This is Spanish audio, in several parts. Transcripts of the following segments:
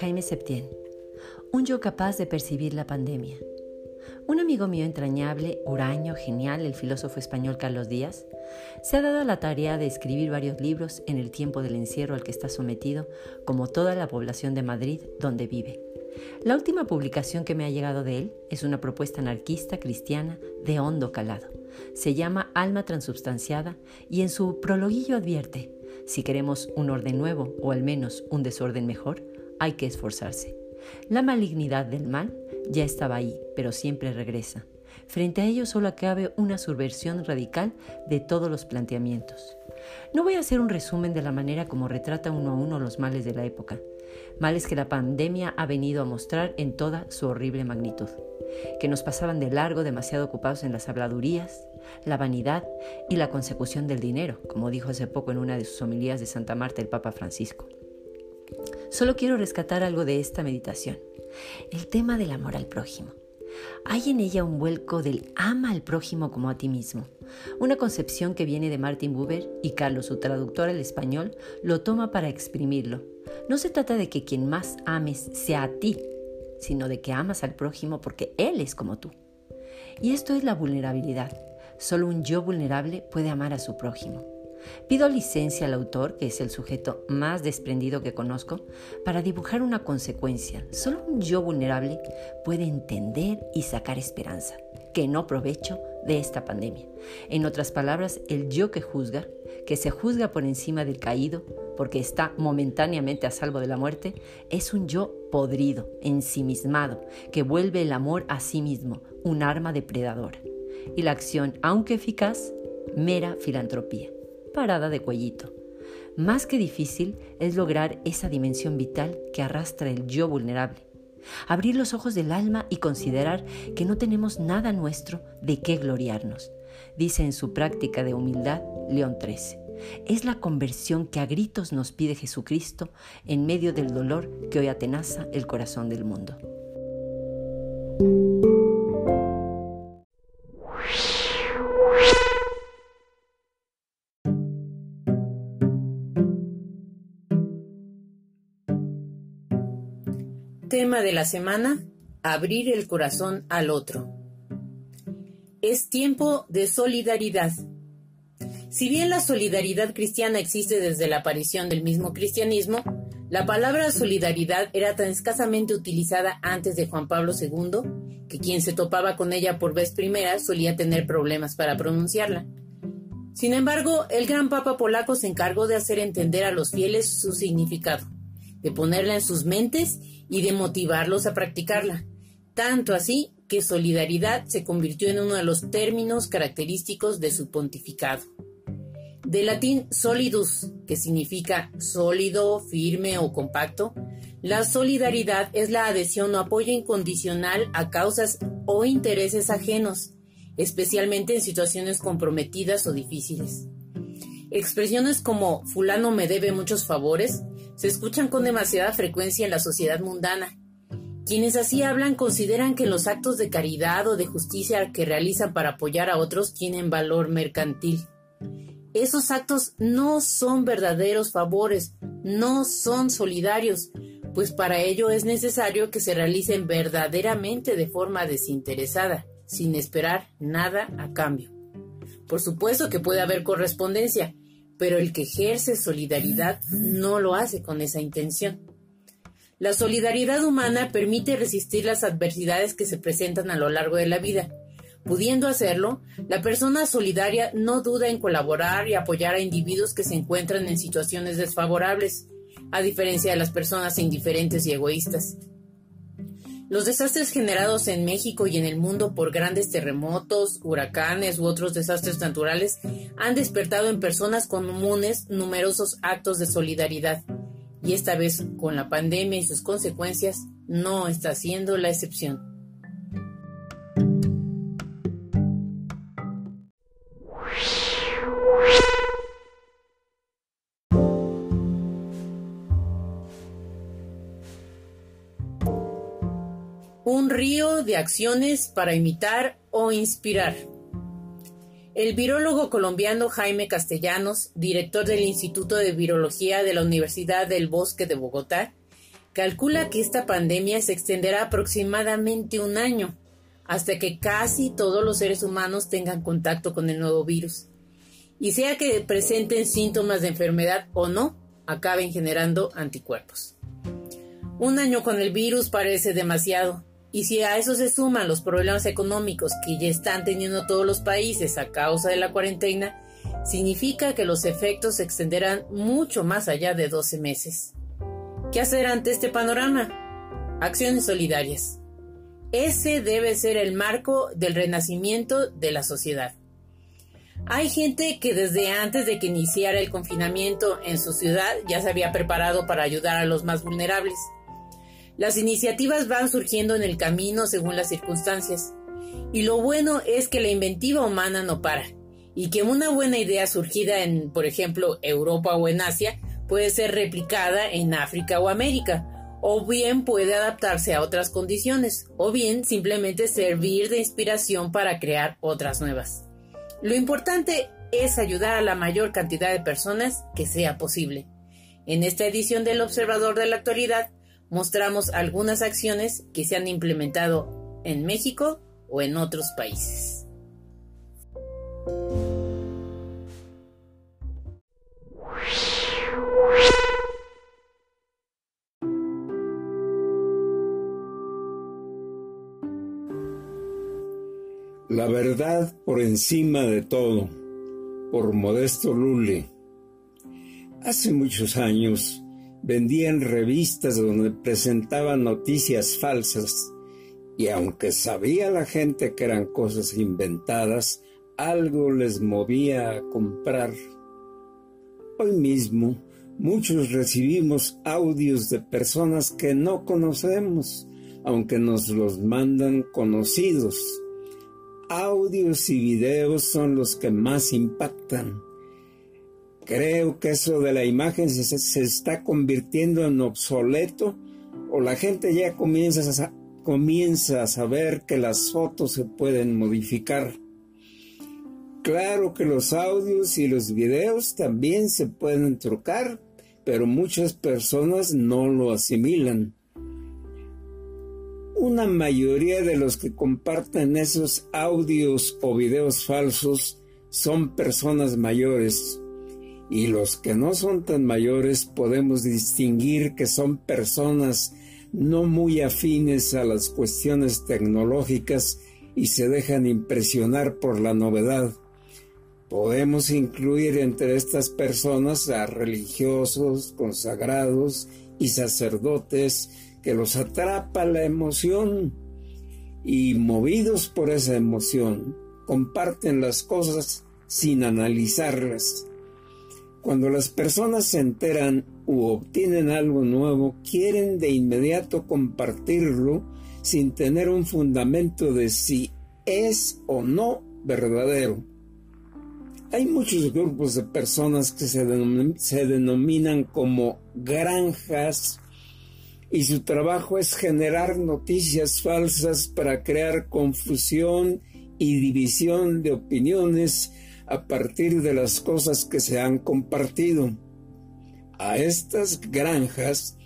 Jaime Septién. Un yo capaz de percibir la pandemia. Un amigo mío entrañable, huraño, genial, el filósofo español Carlos Díaz, se ha dado la tarea de escribir varios libros en el tiempo del encierro al que está sometido, como toda la población de Madrid donde vive. La última publicación que me ha llegado de él es una propuesta anarquista cristiana de hondo calado. Se llama Alma Transubstanciada y en su prologuillo advierte, si queremos un orden nuevo o al menos un desorden mejor, hay que esforzarse. La malignidad del mal ya estaba ahí, pero siempre regresa. Frente a ello solo cabe una subversión radical de todos los planteamientos. No voy a hacer un resumen de la manera como retrata uno a uno los males de la época, males que la pandemia ha venido a mostrar en toda su horrible magnitud, que nos pasaban de largo demasiado ocupados en las habladurías, la vanidad y la consecución del dinero, como dijo hace poco en una de sus homilías de Santa Marta el Papa Francisco. Solo quiero rescatar algo de esta meditación, el tema del amor al prójimo. Hay en ella un vuelco del ama al prójimo como a ti mismo, una concepción que viene de Martin Buber y Carlos, su traductor al español, lo toma para exprimirlo. No se trata de que quien más ames sea a ti, sino de que amas al prójimo porque él es como tú. Y esto es la vulnerabilidad. Solo un yo vulnerable puede amar a su prójimo. Pido licencia al autor, que es el sujeto más desprendido que conozco, para dibujar una consecuencia. Solo un yo vulnerable puede entender y sacar esperanza, que no provecho de esta pandemia. En otras palabras, el yo que juzga, que se juzga por encima del caído, porque está momentáneamente a salvo de la muerte, es un yo podrido, ensimismado, que vuelve el amor a sí mismo, un arma depredadora. Y la acción, aunque eficaz, mera filantropía parada de cuellito. Más que difícil es lograr esa dimensión vital que arrastra el yo vulnerable. Abrir los ojos del alma y considerar que no tenemos nada nuestro de qué gloriarnos, dice en su práctica de humildad León XIII. Es la conversión que a gritos nos pide Jesucristo en medio del dolor que hoy atenaza el corazón del mundo. Tema de la semana, abrir el corazón al otro. Es tiempo de solidaridad. Si bien la solidaridad cristiana existe desde la aparición del mismo cristianismo, la palabra solidaridad era tan escasamente utilizada antes de Juan Pablo II que quien se topaba con ella por vez primera solía tener problemas para pronunciarla. Sin embargo, el gran Papa polaco se encargó de hacer entender a los fieles su significado, de ponerla en sus mentes y de motivarlos a practicarla. Tanto así que solidaridad se convirtió en uno de los términos característicos de su pontificado. De latín solidus, que significa sólido, firme o compacto, la solidaridad es la adhesión o apoyo incondicional a causas o intereses ajenos, especialmente en situaciones comprometidas o difíciles. Expresiones como fulano me debe muchos favores se escuchan con demasiada frecuencia en la sociedad mundana. Quienes así hablan consideran que los actos de caridad o de justicia que realizan para apoyar a otros tienen valor mercantil. Esos actos no son verdaderos favores, no son solidarios, pues para ello es necesario que se realicen verdaderamente de forma desinteresada, sin esperar nada a cambio. Por supuesto que puede haber correspondencia, pero el que ejerce solidaridad no lo hace con esa intención. La solidaridad humana permite resistir las adversidades que se presentan a lo largo de la vida. Pudiendo hacerlo, la persona solidaria no duda en colaborar y apoyar a individuos que se encuentran en situaciones desfavorables, a diferencia de las personas indiferentes y egoístas. Los desastres generados en México y en el mundo por grandes terremotos, huracanes u otros desastres naturales han despertado en personas comunes numerosos actos de solidaridad. Y esta vez, con la pandemia y sus consecuencias, no está siendo la excepción. Río de acciones para imitar o inspirar. El virólogo colombiano Jaime Castellanos, director del Instituto de Virología de la Universidad del Bosque de Bogotá, calcula que esta pandemia se extenderá aproximadamente un año, hasta que casi todos los seres humanos tengan contacto con el nuevo virus. Y sea que presenten síntomas de enfermedad o no, acaben generando anticuerpos. Un año con el virus parece demasiado, y si a eso se suman los problemas económicos que ya están teniendo todos los países a causa de la cuarentena, significa que los efectos se extenderán mucho más allá de 12 meses. ¿Qué hacer ante este panorama? Acciones solidarias. Ese debe ser el marco del renacimiento de la sociedad. Hay gente que desde antes de que iniciara el confinamiento en su ciudad ya se había preparado para ayudar a los más vulnerables. Las iniciativas van surgiendo en el camino según las circunstancias. Y lo bueno es que la inventiva humana no para, y que una buena idea surgida en, por ejemplo, Europa o en Asia puede ser replicada en África o América, o bien puede adaptarse a otras condiciones, o bien simplemente servir de inspiración para crear otras nuevas. Lo importante es ayudar a la mayor cantidad de personas que sea posible. En esta edición del Observador de la Actualidad mostramos algunas acciones que se han implementado en México o en otros países. La verdad por encima de todo, por Modesto Lule. Hace muchos años vendían revistas donde presentaban noticias falsas y aunque sabía la gente que eran cosas inventadas, algo les movía a comprar. Hoy mismo muchos recibimos audios de personas que no conocemos, aunque nos los mandan conocidos audios y videos son los que más impactan. Creo que eso de la imagen se, está convirtiendo en obsoleto o la gente ya comienza a, comienza a saber que las fotos se pueden modificar. Claro que los audios y los videos también se pueden trucar, pero muchas personas no lo asimilan una mayoría de los que comparten esos audios o videos falsos son personas mayores y los que no son tan mayores podemos distinguir que son personas no muy afines a las cuestiones tecnológicas y se dejan impresionar por la novedad. Podemos incluir entre estas personas a religiosos, consagrados y sacerdotes que los atrapa la emoción y movidos por esa emoción comparten las cosas sin analizarlas. Cuando las personas se enteran u obtienen algo nuevo, quieren de inmediato compartirlo sin tener un fundamento de si es o no verdadero. Hay muchos grupos de personas que se, denominan como granjas y su trabajo es generar noticias falsas para crear confusión y división de opiniones a partir de las cosas que se han compartido. A estas granjas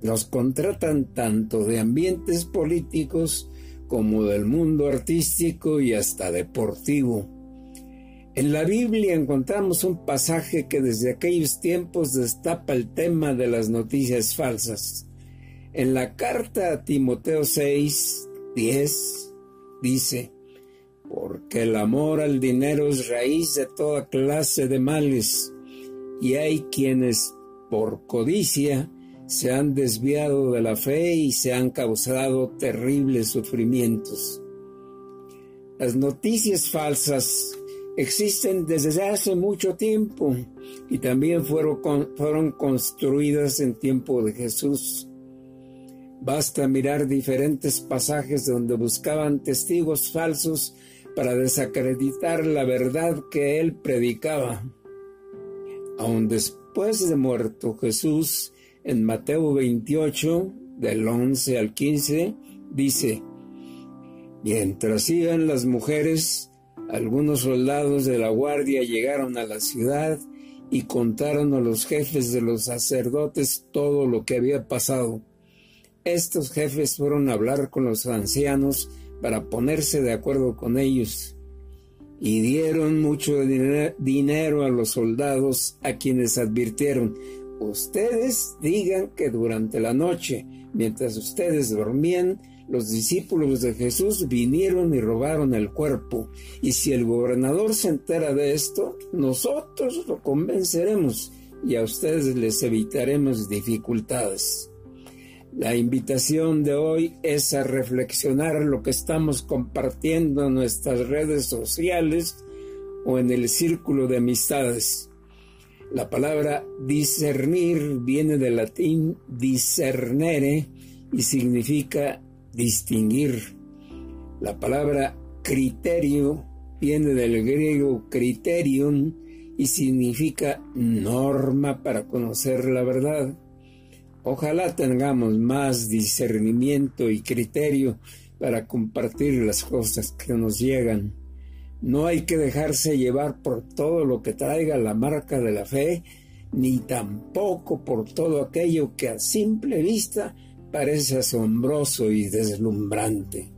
los contratan tanto de ambientes políticos como del mundo artístico y hasta deportivo. En la Biblia encontramos un pasaje que desde aquellos tiempos destapa el tema de las noticias falsas. En la carta a Timoteo 6, 10 dice, porque el amor al dinero es raíz de toda clase de males, y hay quienes por codicia se han desviado de la fe y se han causado terribles sufrimientos. Las noticias falsas existen desde hace mucho tiempo y también fueron, fueron construidas en tiempo de Jesús. Basta mirar diferentes pasajes donde buscaban testigos falsos para desacreditar la verdad que él predicaba. Aun después de muerto Jesús, en Mateo 28, del 11 al 15, dice, Mientras iban las mujeres, algunos soldados de la guardia llegaron a la ciudad y contaron a los jefes de los sacerdotes todo lo que había pasado. Estos jefes fueron a hablar con los ancianos para ponerse de acuerdo con ellos y dieron mucho dinero a los soldados a quienes advirtieron, ustedes digan que durante la noche, mientras ustedes dormían, los discípulos de Jesús vinieron y robaron el cuerpo, y si el gobernador se entera de esto, nosotros lo convenceremos y a ustedes les evitaremos dificultades. La invitación de hoy es a reflexionar lo que estamos compartiendo en nuestras redes sociales o en el círculo de amistades. La palabra discernir viene del latín discernere y significa distinguir. La palabra criterio viene del griego criterion y significa norma para conocer la verdad. Ojalá tengamos más discernimiento y criterio para compartir las cosas que nos llegan. No hay que dejarse llevar por todo lo que traiga la marca de la fe, ni tampoco por todo aquello que a simple vista parece asombroso y deslumbrante.